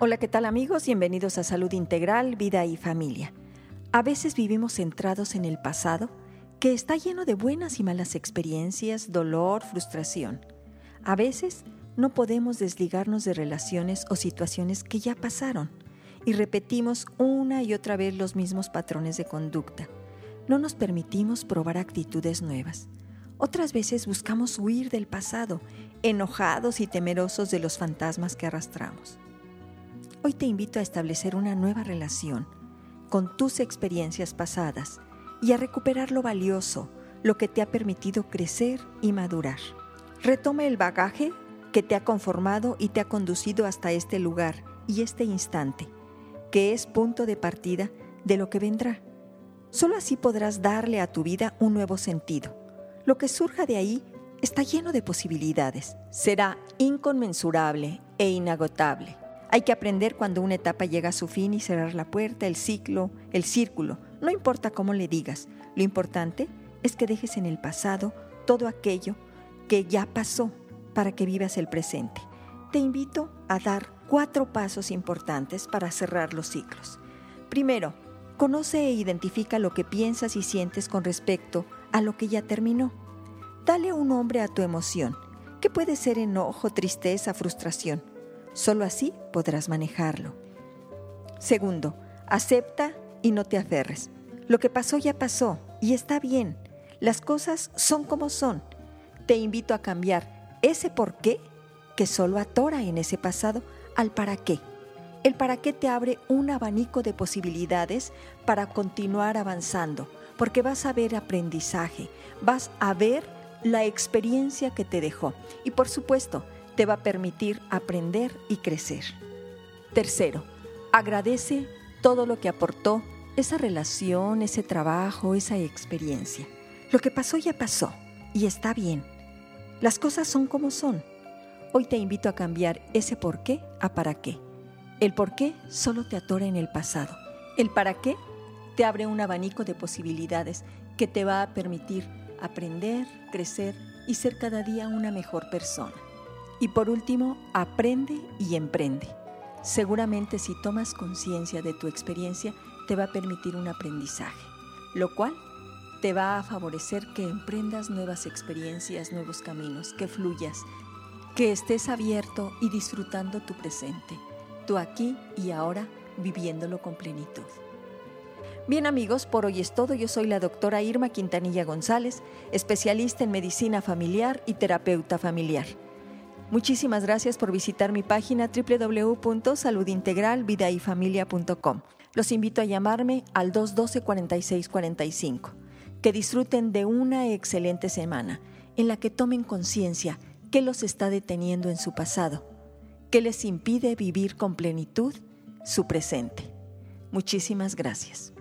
Hola, ¿qué tal amigos? Bienvenidos a Salud Integral, Vida y Familia. A veces vivimos centrados en el pasado, que está lleno de buenas y malas experiencias, dolor, frustración. A veces no podemos desligarnos de relaciones o situaciones que ya pasaron y repetimos una y otra vez los mismos patrones de conducta. No nos permitimos probar actitudes nuevas. Otras veces buscamos huir del pasado, enojados y temerosos de los fantasmas que arrastramos. Hoy te invito a establecer una nueva relación con tus experiencias pasadas y a recuperar lo valioso, lo que te ha permitido crecer y madurar. Retome el bagaje que te ha conformado y te ha conducido hasta este lugar y este instante, que es punto de partida de lo que vendrá. Solo así podrás darle a tu vida un nuevo sentido. Lo que surja de ahí está lleno de posibilidades. Será inconmensurable e inagotable. Hay que aprender cuando una etapa llega a su fin y cerrar la puerta, el ciclo, el círculo. No importa cómo le digas, lo importante es que dejes en el pasado todo aquello que ya pasó para que vivas el presente. Te invito a dar cuatro pasos importantes para cerrar los ciclos. Primero, conoce e identifica lo que piensas y sientes con respecto a lo que ya terminó. Dale un nombre a tu emoción, que puede ser enojo, tristeza, frustración Solo así podrás manejarlo. Segundo, acepta y no te aferres. Lo que pasó ya pasó y está bien. Las cosas son como son. Te invito a cambiar ese por qué que solo atora en ese pasado al para qué. El para qué te abre un abanico de posibilidades para continuar avanzando, porque vas a ver aprendizaje, vas a ver la experiencia que te dejó. Y por supuesto, te va a permitir aprender y crecer. Tercero, agradece todo lo que aportó esa relación, ese trabajo, esa experiencia. Lo que pasó ya pasó y está bien. Las cosas son como son. Hoy te invito a cambiar ese por qué a para qué. El por qué solo te atora en el pasado. El para qué te abre un abanico de posibilidades que te va a permitir aprender, crecer y ser cada día una mejor persona. Y por último, aprende y emprende. Seguramente si tomas conciencia de tu experiencia, te va a permitir un aprendizaje, lo cual te va a favorecer que emprendas nuevas experiencias, nuevos caminos, que fluyas, que estés abierto y disfrutando tu presente, tu aquí y ahora, viviéndolo con plenitud. Bien amigos, por hoy es todo. Yo soy la doctora Irma Quintanilla González, especialista en medicina familiar y terapeuta familiar. Muchísimas gracias por visitar mi página www.saludintegralvidayfamilia.com. Los invito a llamarme al 212-4645. Que disfruten de una excelente semana en la que tomen conciencia qué los está deteniendo en su pasado, qué les impide vivir con plenitud su presente. Muchísimas gracias.